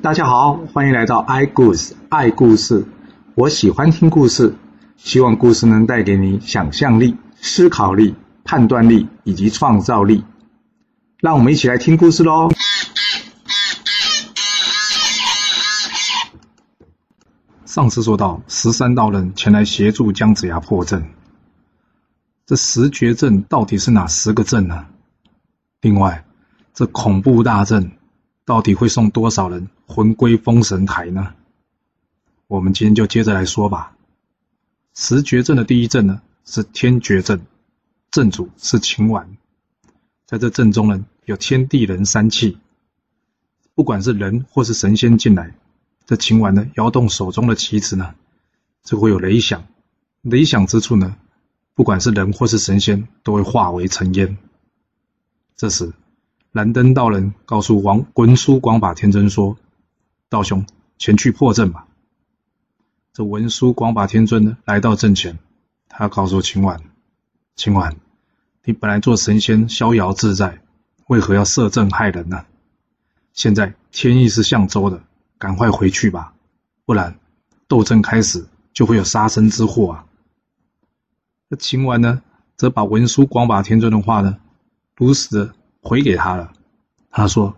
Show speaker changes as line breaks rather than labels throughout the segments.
大家好，欢迎来到 i 故事爱故事。我喜欢听故事，希望故事能带给你想象力、思考力、判断力以及创造力。让我们一起来听故事喽！上次说到，十三道人前来协助姜子牙破阵。这十绝阵到底是哪十个阵呢？另外，这恐怖大阵到底会送多少人魂归封神台呢？我们今天就接着来说吧。十绝阵的第一阵呢是天绝阵，阵主是秦婉。在这阵中呢有天地人三气，不管是人或是神仙进来，这秦婉呢摇动手中的棋子呢，就会有雷响。雷响之处呢。不管是人或是神仙，都会化为尘烟。这时，蓝灯道人告诉王文殊广法天尊说：“道兄，前去破阵吧。”这文殊广法天尊呢，来到阵前，他告诉秦婉：“秦婉，你本来做神仙逍遥自在，为何要设阵害人呢？现在天意是向周的，赶快回去吧，不然斗争开始就会有杀身之祸啊！”那秦完呢，则把文殊广法天尊的话呢，如实的回给他了。他说：“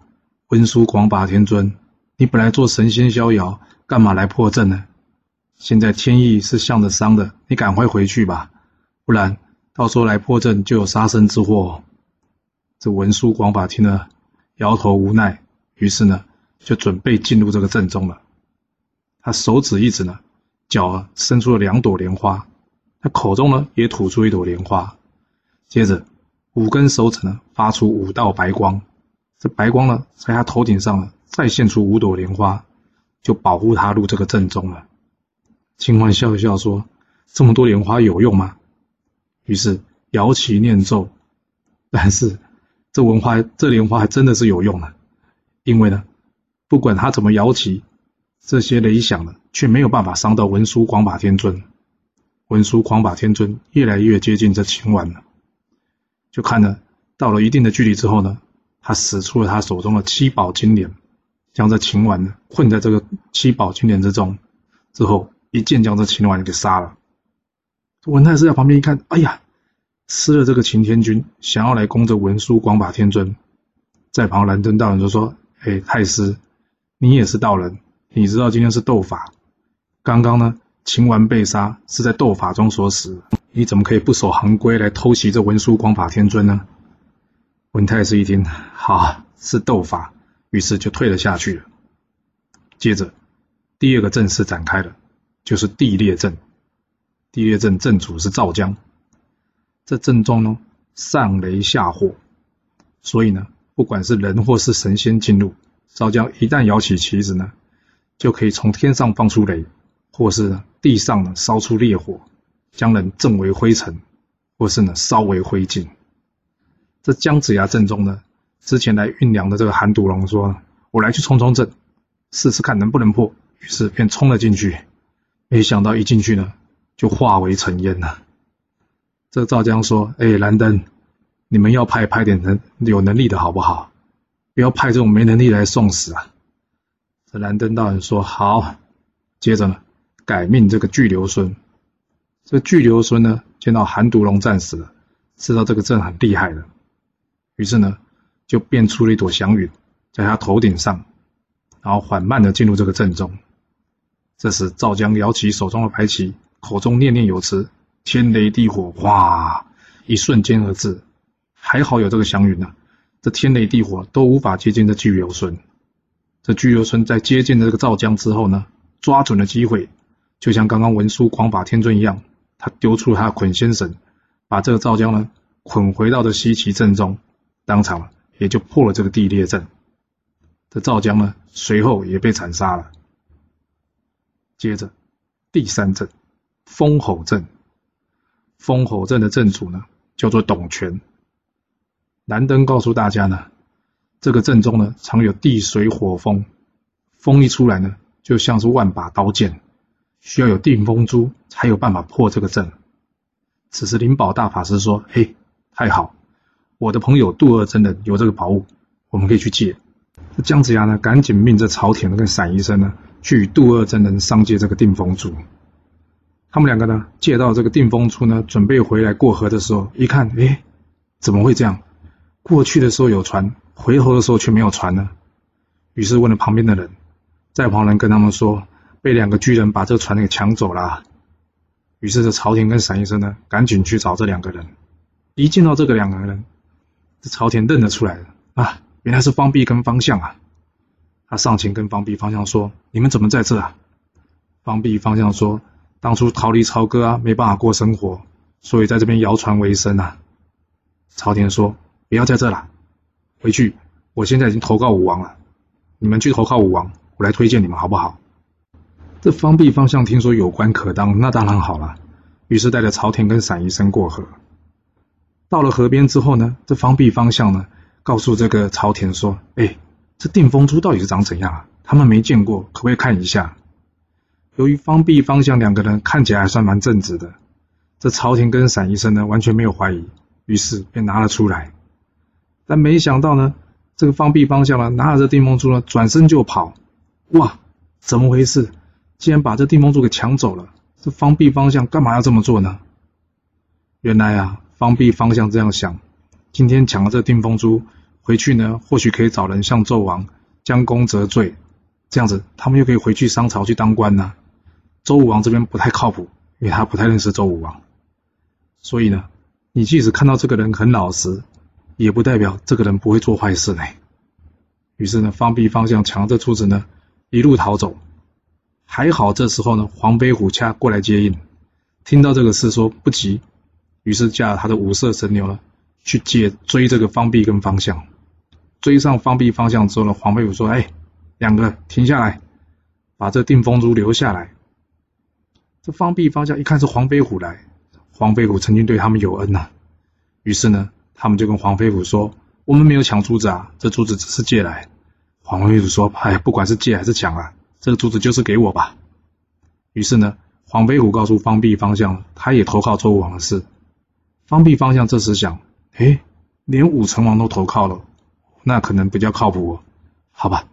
文殊广法天尊，你本来做神仙逍遥，干嘛来破阵呢？现在天意是向着商的，你赶快回去吧，不然到时候来破阵就有杀身之祸。”这文殊广法听了，摇头无奈，于是呢，就准备进入这个阵中了。他手指一指呢，脚伸出了两朵莲花。他口中呢也吐出一朵莲花，接着五根手指呢发出五道白光，这白光呢在他头顶上呢再现出五朵莲花，就保护他入这个阵中了。秦欢笑一笑说：“这么多莲花有用吗？”于是摇旗念咒，但是这文花这莲花还真的是有用的，因为呢不管他怎么摇旗，这些雷响呢却没有办法伤到文殊广法天尊。文殊广法天尊越来越接近这秦婉了，就看呢，到了一定的距离之后呢，他使出了他手中的七宝金莲，将这秦婉呢困在这个七宝金莲之中，之后一剑将这秦婉给杀了。文太师在旁边一看，哎呀，吃了这个秦天君，想要来攻这文殊广法天尊，在旁蓝灯道人就说：“哎，太师，你也是道人，你知道今天是斗法，刚刚呢？”秦完被杀是在斗法中所死，你怎么可以不守行规来偷袭这文殊广法天尊呢？文太师一听，好是斗法，于是就退了下去了。接着，第二个阵势展开了，就是地裂阵。地裂阵阵主是赵江，这阵中呢上雷下火，所以呢，不管是人或是神仙进入，赵江一旦摇起旗子呢，就可以从天上放出雷。或是地上呢烧出烈火，将人震为灰尘；或是呢烧为灰烬。这姜子牙阵中呢，之前来运粮的这个韩独龙说：“我来去冲冲阵，试试看能不能破。”于是便冲了进去，没想到一进去呢，就化为尘烟了。这赵江说：“哎，蓝灯，你们要派派点能有能力的好不好？不要派这种没能力来送死啊！”这蓝灯道人说：“好。”接着呢。改命这个巨流孙，这巨流孙呢，见到韩独龙战死了，知道这个阵很厉害了，于是呢，就变出了一朵祥云，在他头顶上，然后缓慢的进入这个阵中。这时赵江摇起手中的白旗，口中念念有词，天雷地火，哇，一瞬间而至。还好有这个祥云呢，这天雷地火都无法接近这巨游孙。这巨游孙在接近了这个赵江之后呢，抓准了机会。就像刚刚文殊广法天尊一样，他丢出了他的捆仙绳，把这个赵江呢捆回到这西岐阵中，当场也就破了这个地裂阵。这赵江呢随后也被斩杀了。接着第三阵风吼阵，风吼阵的阵主呢叫做董权。南灯告诉大家呢，这个阵中呢常有地水火风，风一出来呢就像是万把刀剑。需要有定风珠才有办法破这个阵。此时灵宝大法师说：“嘿，太好，我的朋友杜二真人有这个宝物，我们可以去借。”姜子牙呢，赶紧命这朝田跟散医生呢，去与杜二真人商借这个定风珠。他们两个呢，借到这个定风珠呢，准备回来过河的时候，一看，哎，怎么会这样？过去的时候有船，回头的时候却没有船呢？于是问了旁边的人，在旁人跟他们说，被两个巨人把这个船给抢走了。于是这朝廷跟散医生呢，赶紧去找这两个人。一见到这个两个人，这朝田认得出来了啊，原来是方弼跟方向啊。他上前跟方弼、方向说：“你们怎么在这啊？”方弼、方向说：“当初逃离朝歌啊，没办法过生活，所以在这边摇船为生啊。”朝田说：“不要在这了，回去。我现在已经投靠武王了，你们去投靠武王，我来推荐你们好不好？”这方弼、方向听说有官可当，那当然好了。于是带着朝田跟闪医生过河。到了河边之后呢，这方弼、方向呢，告诉这个朝田说：“哎。”这定风珠到底是长怎样啊？他们没见过，可不可以看一下？由于方弼、方向两个人看起来还算蛮正直的，这朝廷跟闪医生呢完全没有怀疑，于是便拿了出来。但没想到呢，这个方弼、方向呢拿着这定风珠呢转身就跑。哇，怎么回事？竟然把这定风珠给抢走了！这方弼、方向干嘛要这么做呢？原来啊，方弼、方向这样想：今天抢了这定风珠。回去呢，或许可以找人向纣王将功折罪，这样子他们又可以回去商朝去当官呢。周武王这边不太靠谱，因为他不太认识周武王，所以呢，你即使看到这个人很老实，也不代表这个人不会做坏事呢。于是呢，方弼方向抢着珠子呢，一路逃走。还好这时候呢，黄飞虎恰过来接应，听到这个事说不急，于是驾他的五色神牛呢。去接追这个方弼跟方向，追上方弼方向之后呢，黄飞虎说：“哎，两个停下来，把这定风珠留下来。”这方弼方向一看是黄飞虎来，黄飞虎曾经对他们有恩呐，于是呢，他们就跟黄飞虎说：“我们没有抢珠子啊，这珠子只是借来。”黄飞虎说：“哎，不管是借还是抢啊，这个珠子就是给我吧。”于是呢，黄飞虎告诉方弼方向，他也投靠周武王的事。方弼方向这时想。哎，连武成王都投靠了，那可能比较靠谱，哦好吧？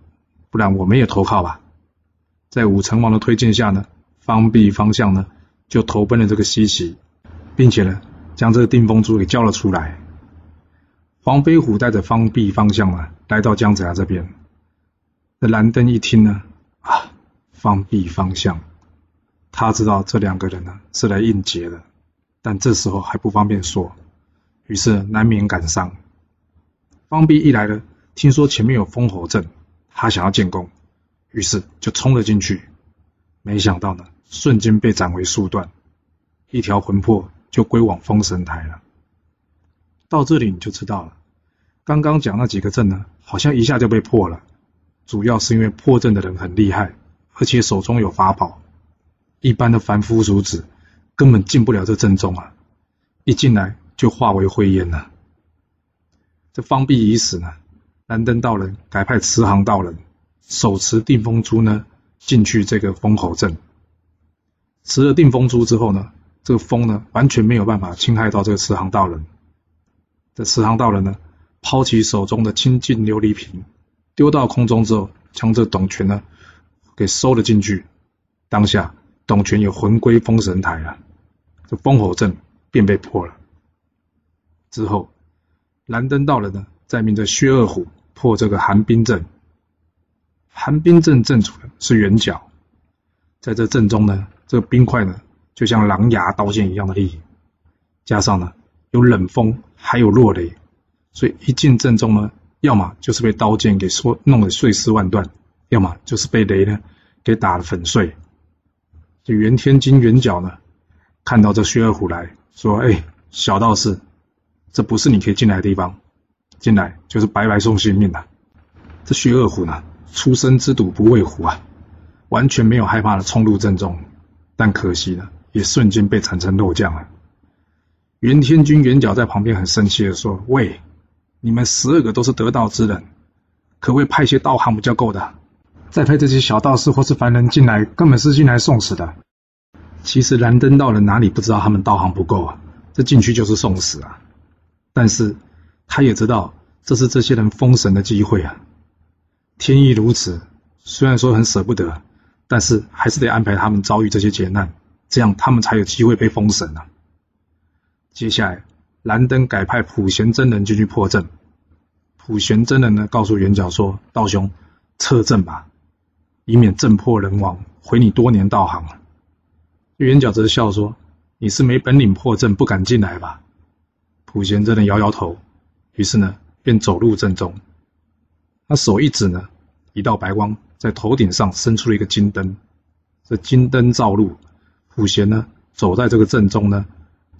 不然我们也投靠吧。在武成王的推荐下呢，方弼方向呢就投奔了这个西岐，并且呢将这个定风珠给交了出来。黄飞虎带着方弼方向啊来到姜子牙这边，这蓝登一听呢，啊，方弼方向，他知道这两个人呢是来应劫的，但这时候还不方便说。于是难免感伤。方弼一来呢，听说前面有封侯阵，他想要建功，于是就冲了进去。没想到呢，瞬间被斩为数段，一条魂魄就归往封神台了。到这里你就知道了，刚刚讲那几个阵呢，好像一下就被破了。主要是因为破阵的人很厉害，而且手中有法宝，一般的凡夫俗子根本进不了这阵中啊！一进来。就化为灰烟了。这方弼已死呢，蓝登道人改派慈航道人手持定风珠呢，进去这个封侯阵。持了定风珠之后呢，这个风呢完全没有办法侵害到这个慈航道人。这慈航道人呢，抛起手中的清净琉璃瓶，丢到空中之后，将这董权呢给收了进去。当下董权也魂归封神台了，这封侯阵便被破了。之后，蓝登道人呢，再命这薛二虎破这个寒冰阵。寒冰阵阵主的是圆角，在这阵中呢，这个冰块呢，就像狼牙刀剑一样的利，加上呢有冷风，还有落雷，所以一进阵中呢，要么就是被刀剑给说弄得碎尸万段，要么就是被雷呢给打得粉碎。这元天金圆角呢，看到这薛二虎来说：“哎，小道士。”这不是你可以进来的地方，进来就是白白送性命的。这薛二虎呢，初生之犊不畏虎啊，完全没有害怕的冲入阵中，但可惜呢，也瞬间被铲成肉酱了。袁天军元角在旁边很生气的说：“喂，你们十二个都是得道之人，可不可以派些道行比较够的？再派这些小道士或是凡人进来，根本是进来送死的。其实蓝灯道人哪里不知道他们道行不够啊？这进去就是送死啊！”但是，他也知道这是这些人封神的机会啊！天意如此，虽然说很舍不得，但是还是得安排他们遭遇这些劫难，这样他们才有机会被封神啊。接下来，蓝灯改派普贤真人进去破阵。普贤真人呢，告诉元角说：“道兄，撤阵吧，以免阵破人亡，毁你多年道行。”元角则笑说：“你是没本领破阵，不敢进来吧？”普贤真人摇摇头，于是呢，便走入阵中。他手一指呢，一道白光在头顶上伸出了一个金灯，这金灯照路，普贤呢，走在这个阵中呢，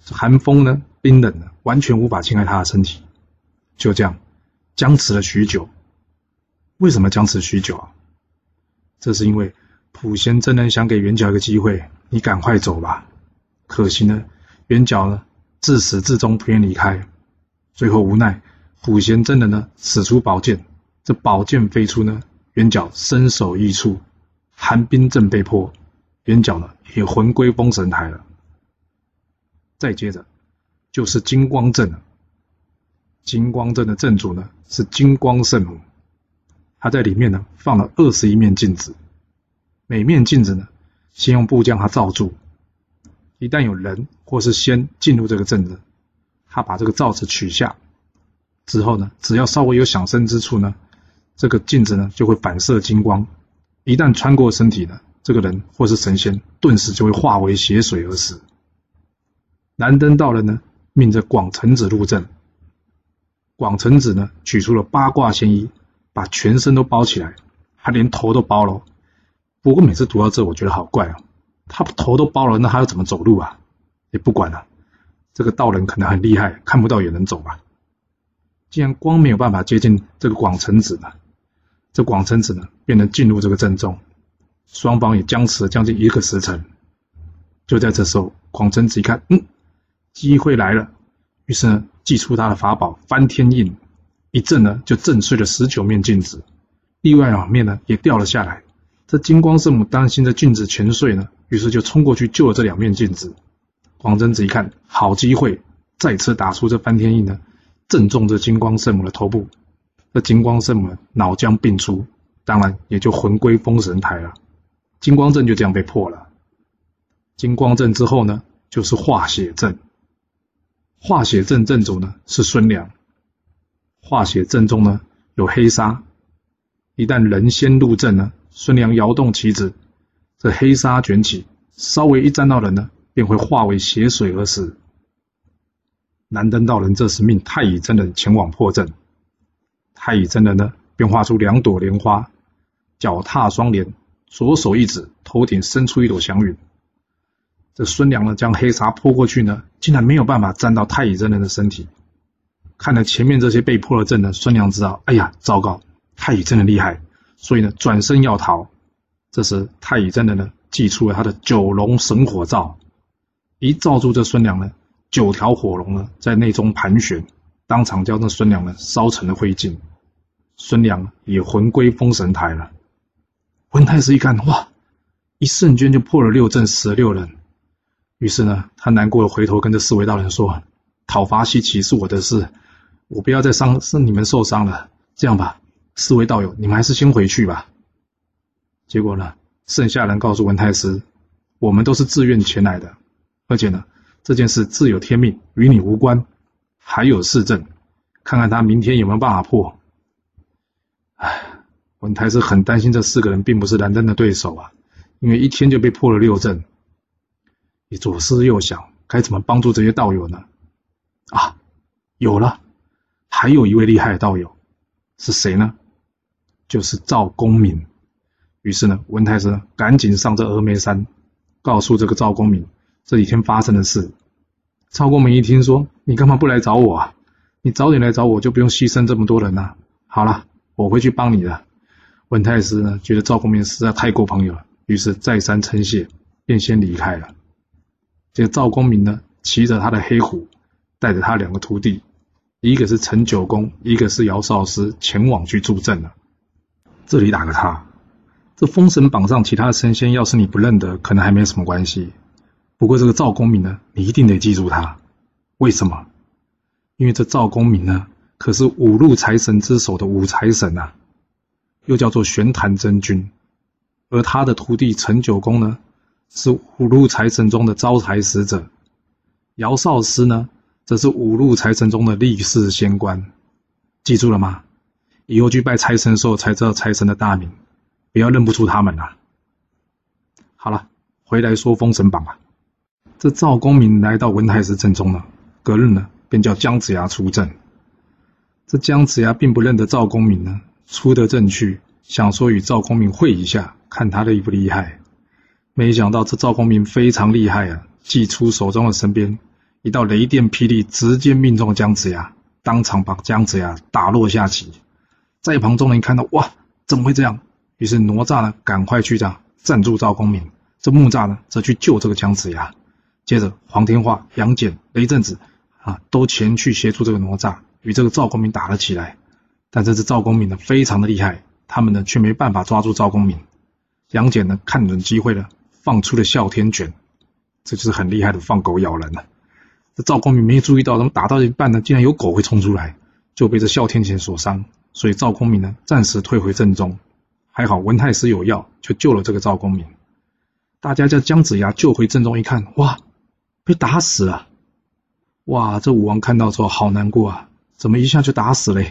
寒风呢，冰冷的，完全无法侵害他的身体。就这样。僵持了许久，为什么僵持许久啊？这是因为普贤真人想给元角一个机会，你赶快走吧。可惜呢，元角呢自始至终不愿离开。最后无奈，普贤真人呢使出宝剑，这宝剑飞出呢，元角身首异处，寒冰阵被破，元角呢也魂归封神台了。再接着就是金光阵了。金光阵的阵主呢是金光圣母，他在里面呢放了二十一面镜子，每面镜子呢先用布将它罩住，一旦有人或是仙进入这个阵子，他把这个罩子取下之后呢，只要稍微有响声之处呢，这个镜子呢就会反射金光，一旦穿过身体呢，这个人或是神仙顿时就会化为血水而死。蓝灯道人呢命着广成子入阵。广成子呢，取出了八卦仙衣，把全身都包起来，他连头都包了。不过每次读到这，我觉得好怪啊，他头都包了，那他要怎么走路啊？也不管了，这个道人可能很厉害，看不到也能走吧。既然光没有办法接近这个广成子呢，这广成子呢，便能进入这个阵中。双方也僵持了将近一个时辰。就在这时候，广成子一看，嗯，机会来了。于是呢，祭出他的法宝翻天印，一震呢就震碎了十九面镜子，另外两面呢也掉了下来。这金光圣母担心这镜子全碎呢，于是就冲过去救了这两面镜子。广贞子一看，好机会，再次打出这翻天印呢，正中这金光圣母的头部。这金光圣母脑浆迸出，当然也就魂归封神台了。金光阵就这样被破了。金光阵之后呢，就是化血阵。化血阵阵主呢是孙良，化血阵中呢有黑沙，一旦人先入阵呢，孙良摇动旗子，这黑沙卷起，稍微一沾到人呢，便会化为血水而死。南登道人这时命太乙真人前往破阵，太乙真人呢便画出两朵莲花，脚踏双莲，左手一指，头顶伸出一朵祥云。这孙良呢，将黑纱泼过去呢，竟然没有办法沾到太乙真人的身体。看了前面这些被破了阵呢，孙良知道，哎呀，糟糕，太乙真的厉害，所以呢，转身要逃。这时太乙真人呢，祭出了他的九龙神火罩，一罩住这孙良呢，九条火龙呢，在内中盘旋，当场将这孙良呢烧成了灰烬。孙良也魂归封神台了。文太师一看，哇，一瞬间就破了六阵，死了六人。于是呢，他难过的回头跟这四位道人说：“讨伐西岐是我的事，我不要再伤，是你们受伤了。这样吧，四位道友，你们还是先回去吧。”结果呢，剩下人告诉文太师：“我们都是自愿前来的，而且呢，这件事自有天命，与你无关。还有市政，看看他明天有没有办法破。”唉，文太师很担心这四个人并不是蓝灯的对手啊，因为一天就被破了六阵。你左思右想，该怎么帮助这些道友呢？啊，有了，还有一位厉害的道友，是谁呢？就是赵公明。于是呢，文太师赶紧上这峨眉山，告诉这个赵公明这几天发生的事。赵公明一听说，你干嘛不来找我啊？你早点来找我，就不用牺牲这么多人了。好了，我会去帮你的。文太师呢，觉得赵公明实在太过朋友了，于是再三称谢，便先离开了。这个赵公明呢，骑着他的黑虎，带着他两个徒弟，一个是陈九公，一个是姚少师，前往去助阵了。这里打个叉，这封神榜上其他的神仙，要是你不认得，可能还没什么关系。不过这个赵公明呢，你一定得记住他。为什么？因为这赵公明呢，可是五路财神之首的五财神呐。又叫做玄坛真君，而他的徒弟陈九公呢，是五路财神中的招财使者，姚少师呢，则是五路财神中的立世仙官。记住了吗？以后去拜财神的时候，才知道财神的大名，不要认不出他们啊。好了，回来说《封神榜》吧。这赵公明来到文太师阵中了，隔日呢，便叫姜子牙出阵。这姜子牙并不认得赵公明呢，出得阵去，想说与赵公明会一下，看他厉不厉害。没想到这赵公明非常厉害啊，祭出手中的神鞭，一道雷电霹雳，直接命中姜子牙，当场把姜子牙打落下棋。在旁众人看到，哇，怎么会这样？于是哪吒呢，赶快去这样赞助赵公明。这木吒呢，则去救这个姜子牙。接着，黄天化、杨戬、雷震子啊，都前去协助这个哪吒，与这个赵公明打了起来。但这只赵公明呢，非常的厉害，他们呢却没办法抓住赵公明。杨戬呢，看准机会了，放出了哮天犬，这就是很厉害的放狗咬人了。这赵公明没注意到，怎么打到一半呢，竟然有狗会冲出来，就被这哮天犬所伤。所以赵公明呢，暂时退回阵中。还好文太师有药，就救了这个赵公明。大家将姜子牙救回阵中一看，哇，被打死了！哇，这武王看到之后好难过啊，怎么一下就打死了？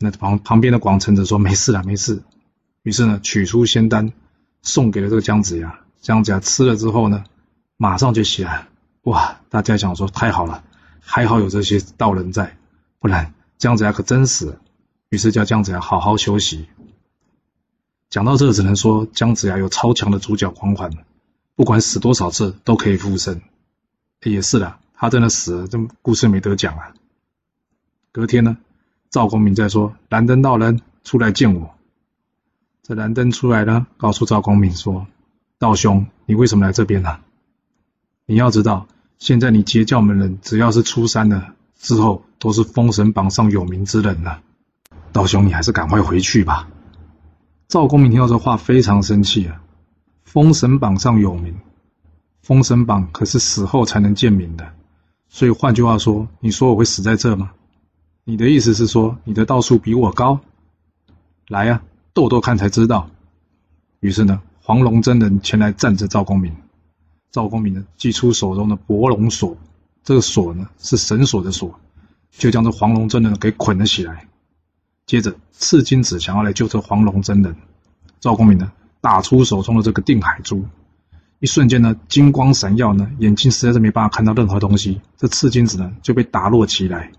那旁旁边的广成子说：“没事了，没事。”于是呢，取出仙丹送给了这个姜子牙。姜子牙吃了之后呢，马上就起来。哇，大家想说太好了，还好有这些道人在，不然姜子牙可真死。了。于是叫姜子牙好好休息。讲到这，只能说姜子牙有超强的主角光环，不管死多少次都可以复生。也是的，他真的死了，这故事没得讲啊。隔天呢，赵公明在说：“蓝灯道人出来见我。”这蓝灯出来呢，告诉赵公明说：“道兄，你为什么来这边呢？你要知道，现在你截教门人只要是出山了之后，都是封神榜上有名之人了。道兄，你还是赶快回去吧。”赵公明听到这话，非常生气啊！封神榜上有名，封神榜可是死后才能见名的，所以换句话说，你说我会死在这吗？你的意思是说，你的道术比我高？来呀，斗斗看才知道。于是呢，黄龙真人前来站着赵公明。赵公明呢，祭出手中的博龙锁，这个锁呢是神锁的锁，就将这黄龙真人给捆了起来。接着，赤金子想要来救这黄龙真人，赵公明呢打出手中的这个定海珠，一瞬间呢金光闪耀呢，眼睛实在是没办法看到任何东西，这赤金子呢就被打落起来。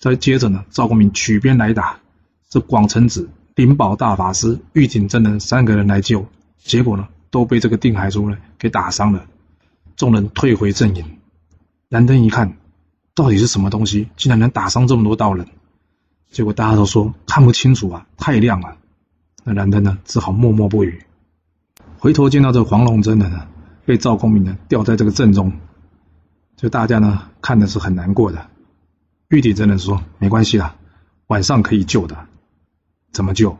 再接着呢，赵公明取鞭来打，这广成子、灵宝大法师、玉鼎真人三个人来救，结果呢都被这个定海珠呢给打伤了，众人退回阵营。蓝灯一看，到底是什么东西，竟然能打伤这么多道人？结果大家都说看不清楚啊，太亮了。那蓝灯呢，只好默默不语。回头见到这个黄龙真人呢，被赵公明呢吊在这个阵中，就大家呢看的是很难过的。玉帝真人说：“没关系啦，晚上可以救的。怎么救？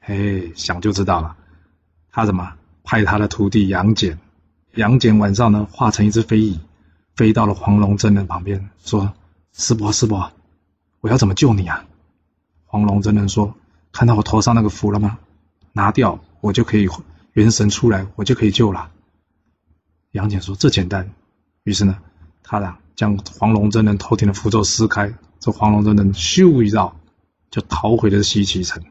嘿，想就知道了。他怎么派他的徒弟杨戬，杨戬晚上呢化成一只飞蚁，飞到了黄龙真人旁边，说：师伯，师伯。”我要怎么救你啊？黄龙真人说：“看到我头上那个符了吗？拿掉，我就可以元神出来，我就可以救了。”杨戬说：“这简单。”于是呢，他俩将黄龙真人头顶的符咒撕开，这黄龙真人咻一绕就逃回了西岐城。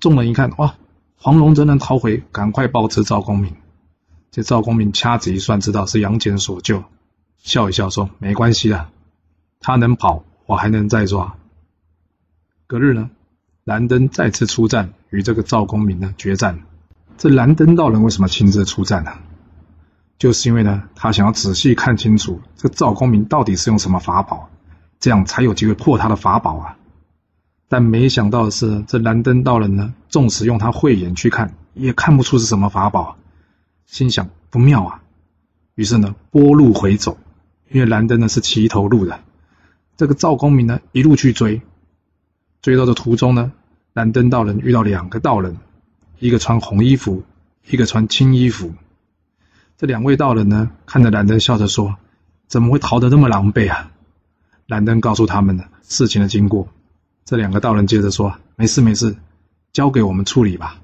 众人一看，哇，黄龙真人逃回，赶快报知赵公明。这赵公明掐指一算，知道是杨戬所救，笑一笑说：“没关系的，他能跑。”我还能再抓。隔日呢，蓝灯再次出战，与这个赵公明呢决战。这蓝灯道人为什么亲自出战呢？就是因为呢，他想要仔细看清楚这赵公明到底是用什么法宝，这样才有机会破他的法宝啊。但没想到的是，这蓝灯道人呢，纵使用他慧眼去看，也看不出是什么法宝，心想不妙啊。于是呢，拨路回走，因为蓝灯呢是骑头路的。这个赵公明呢，一路去追，追到的途中呢，蓝灯道人遇到两个道人，一个穿红衣服，一个穿青衣服。这两位道人呢，看着蓝灯，笑着说：“怎么会逃得那么狼狈啊？”蓝灯告诉他们呢事情的经过。这两个道人接着说：“没事没事，交给我们处理吧。”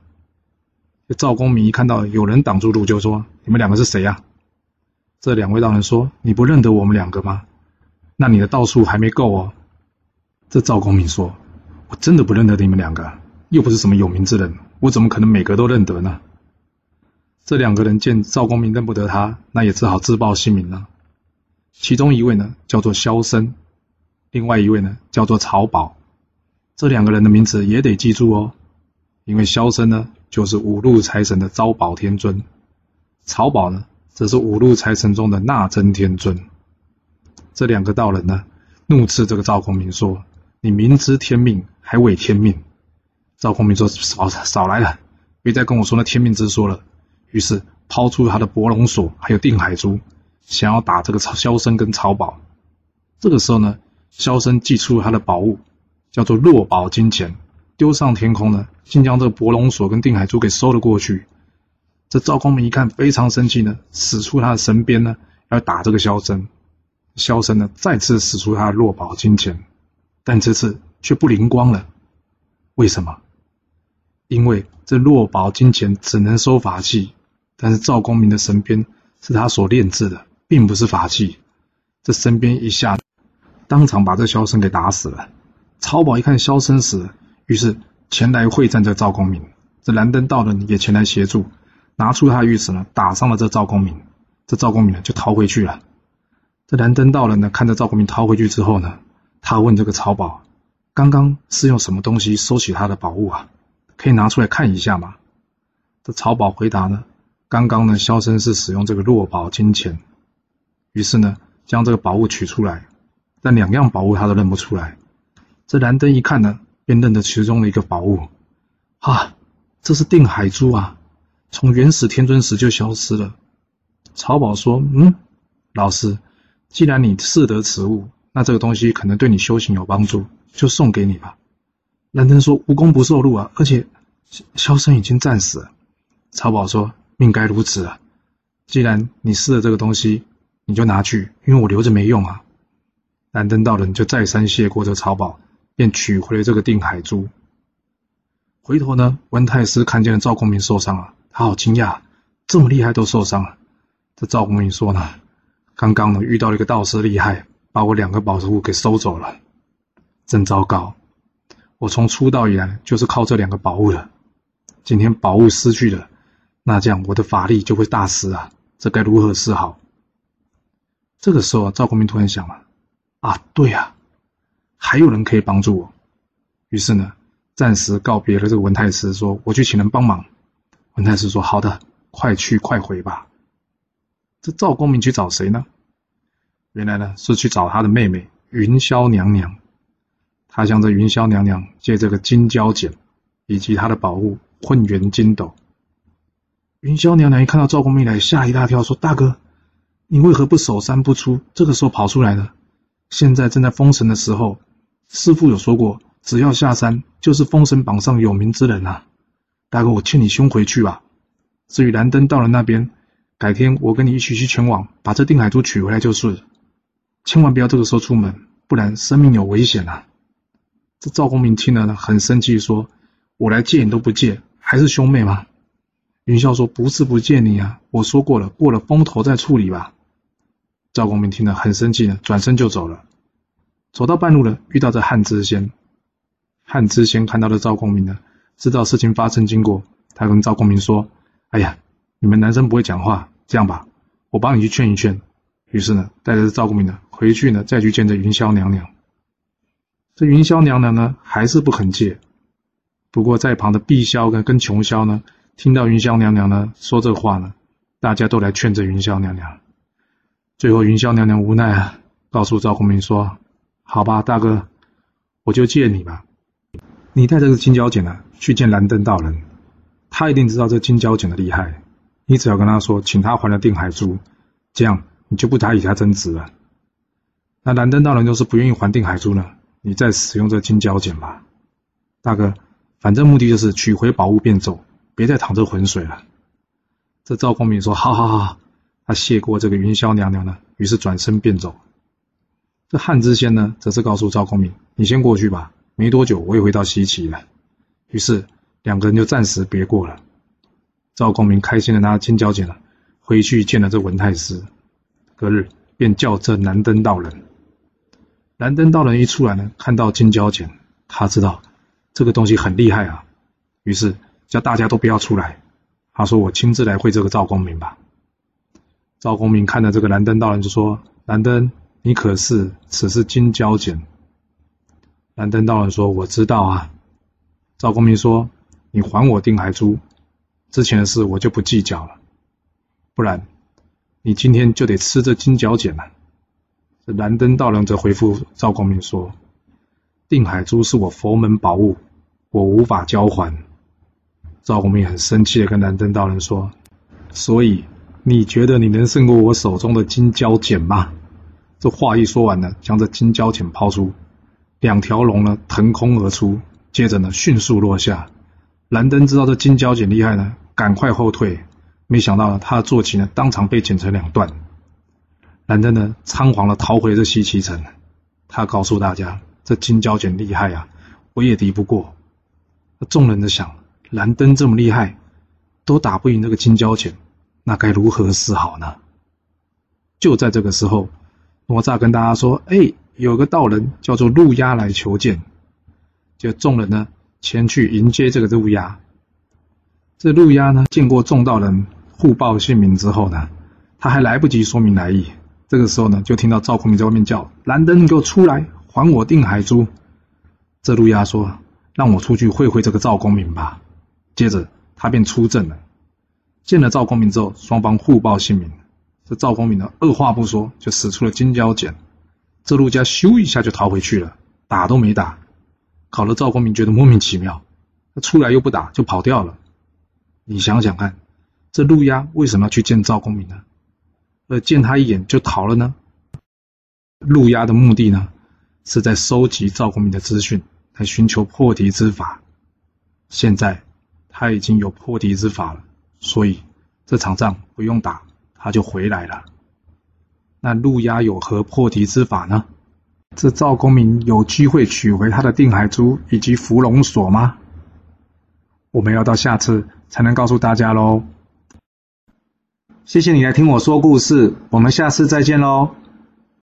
赵公明一看到有人挡住路，就说：“你们两个是谁呀？”这两位道人说：“你不认得我们两个吗？那你的道术还没够哦。”这赵公明说：“我真的不认得你们两个，又不是什么有名之人，我怎么可能每个都认得呢？”这两个人见赵公明认不得他，那也只好自报姓名了。其中一位呢叫做萧生，另外一位呢叫做曹宝。这两个人的名字也得记住哦，因为萧生呢。就是五路财神的招宝天尊，曹宝呢，则是五路财神中的纳真天尊。这两个道人呢，怒斥这个赵公明说：“你明知天命，还违天命。”赵公明说：“少少来了，别再跟我说那天命之说了。”于是抛出他的博龙锁，还有定海珠，想要打这个萧生跟曹宝。这个时候呢，萧生祭出他的宝物，叫做落宝金钱。丢上天空呢，竟将这个博龙锁跟定海珠给收了过去。这赵公明一看非常生气呢，使出他的神鞭呢，要打这个萧生。萧生呢，再次使出他的落宝金钱，但这次却不灵光了。为什么？因为这落宝金钱只能收法器，但是赵公明的神鞭是他所炼制的，并不是法器。这神鞭一下，当场把这萧生给打死了。曹宝一看萧生死。于是前来会战这赵公明，这蓝灯道人也前来协助，拿出他的玉石呢，打伤了这赵公明。这赵公明呢就逃回去了。这蓝灯道人呢看着赵公明逃回去之后呢，他问这个曹宝：“刚刚是用什么东西收起他的宝物啊？可以拿出来看一下吗？”这曹宝回答呢：“刚刚呢，萧生是使用这个落宝金钱。”于是呢，将这个宝物取出来，但两样宝物他都认不出来。这蓝灯一看呢。便认得其中的一个宝物，啊，这是定海珠啊！从原始天尊时就消失了。曹宝说：“嗯，老师，既然你识得此物，那这个东西可能对你修行有帮助，就送给你吧。”蓝灯说：“无功不受禄啊，而且萧生已经战死了。”曹宝说：“命该如此啊！既然你试了这个东西，你就拿去，因为我留着没用啊。”蓝灯道人就再三谢过这曹宝。便取回了这个定海珠。回头呢，文太师看见了赵公明受伤了，他好惊讶，这么厉害都受伤了。这赵公明说呢，刚刚呢遇到了一个道士厉害，把我两个宝物给收走了，真糟糕！我从出道以来就是靠这两个宝物的，今天宝物失去了，那这样我的法力就会大失啊，这该如何是好？这个时候，赵公明突然想了，啊，对啊。还有人可以帮助我，于是呢，暂时告别了这个文太师，说我去请人帮忙。文太师说：“好的，快去快回吧。”这赵公明去找谁呢？原来呢是去找他的妹妹云霄娘娘。他向这云霄娘娘借这个金蛟剪，以及他的宝物混元金斗。云霄娘娘一看到赵公明来，吓一大跳，说：“大哥，你为何不守山不出？这个时候跑出来呢？现在正在封神的时候。”师傅有说过，只要下山，就是封神榜上有名之人啊！大哥，我欠你兄回去吧。至于蓝灯到了那边，改天我跟你一起去全网，把这定海珠取回来就是。千万不要这个时候出门，不然生命有危险啊！这赵公明听了，很生气，说：“我来借你都不借，还是兄妹吗？”云霄说：“不是不借你啊，我说过了，过了风头再处理吧。”赵公明听了很生气呢，转身就走了。走到半路了，遇到这汉知仙。汉知仙看到了赵公明呢，知道事情发生经过，他跟赵公明说：“哎呀，你们男生不会讲话，这样吧，我帮你去劝一劝。”于是呢，带着赵公明呢回去呢，再去见这云霄娘娘。这云霄娘娘呢，还是不肯借。不过在旁的碧霄跟跟琼霄呢，听到云霄娘娘呢说这话呢，大家都来劝这云霄娘娘。最后云霄娘娘无奈啊，告诉赵公明说。好吧，大哥，我就借你吧。你带着这金蛟剪呢，去见蓝灯道人，他一定知道这金蛟剪的厉害。你只要跟他说，请他还了定海珠，这样你就不打与他争执了。那蓝灯道人要是不愿意还定海珠呢，你再使用这金蛟剪吧。大哥，反正目的就是取回宝物便走，别再淌这浑水了。这赵公明说：“好好好。”他谢过这个云霄娘娘呢，于是转身便走。这汉知仙呢，则是告诉赵公明：“你先过去吧，没多久我也会到西岐了。”于是两个人就暂时别过了。赵公明开心的拿金交剪了，回去见了这文太师。隔日便叫这南登道人。南登道人一出来呢，看到金交剪，他知道这个东西很厉害啊，于是叫大家都不要出来。他说：“我亲自来会这个赵公明吧。”赵公明看着这个南登道人就说：“南登，你可是此是金交剪？”南登道人说：“我知道啊。”赵公明说：“你还我定海珠，之前的事我就不计较了，不然你今天就得吃这金角剪了。”这蓝登道人则回复赵公明说：“定海珠是我佛门宝物，我无法交还。”赵公明很生气的跟蓝登道人说：“所以你觉得你能胜过我手中的金角剪吗？”这话一说完呢，将这金角剪抛出，两条龙呢腾空而出，接着呢迅速落下。蓝登知道这金角剪厉害呢，赶快后退，没想到他的坐骑呢当场被剪成两段。蓝登呢仓皇的逃回这西岐城，他告诉大家：“这金蛟剪厉害啊，我也敌不过。”众人的想。蓝登这么厉害，都打不赢那个金蛟剪，那该如何是好呢？就在这个时候，哪吒跟大家说：“哎，有个道人叫做陆压来求见。”就众人呢前去迎接这个陆压。这陆压呢见过众道人互报姓名之后呢，他还来不及说明来意，这个时候呢就听到赵公明在外面叫：“蓝登，你给我出来，还我定海珠！”这陆压说：“让我出去会会这个赵公明吧。”接着他便出阵了，见了赵公明之后，双方互报姓名。这赵公明呢，二话不说就使出了金蛟剪，这陆家咻一下就逃回去了，打都没打，搞得赵公明觉得莫名其妙。他出来又不打，就跑掉了。你想想看，这陆鸦为什么要去见赵公明呢？而见他一眼就逃了呢？陆鸦的目的呢，是在收集赵公明的资讯，来寻求破敌之法。现在。他已经有破敌之法了，所以这场仗不用打，他就回来了。那陆鸦有何破敌之法呢？这赵公明有机会取回他的定海珠以及伏龙锁吗？我们要到下次才能告诉大家喽。谢谢你来听我说故事，我们下次再见喽。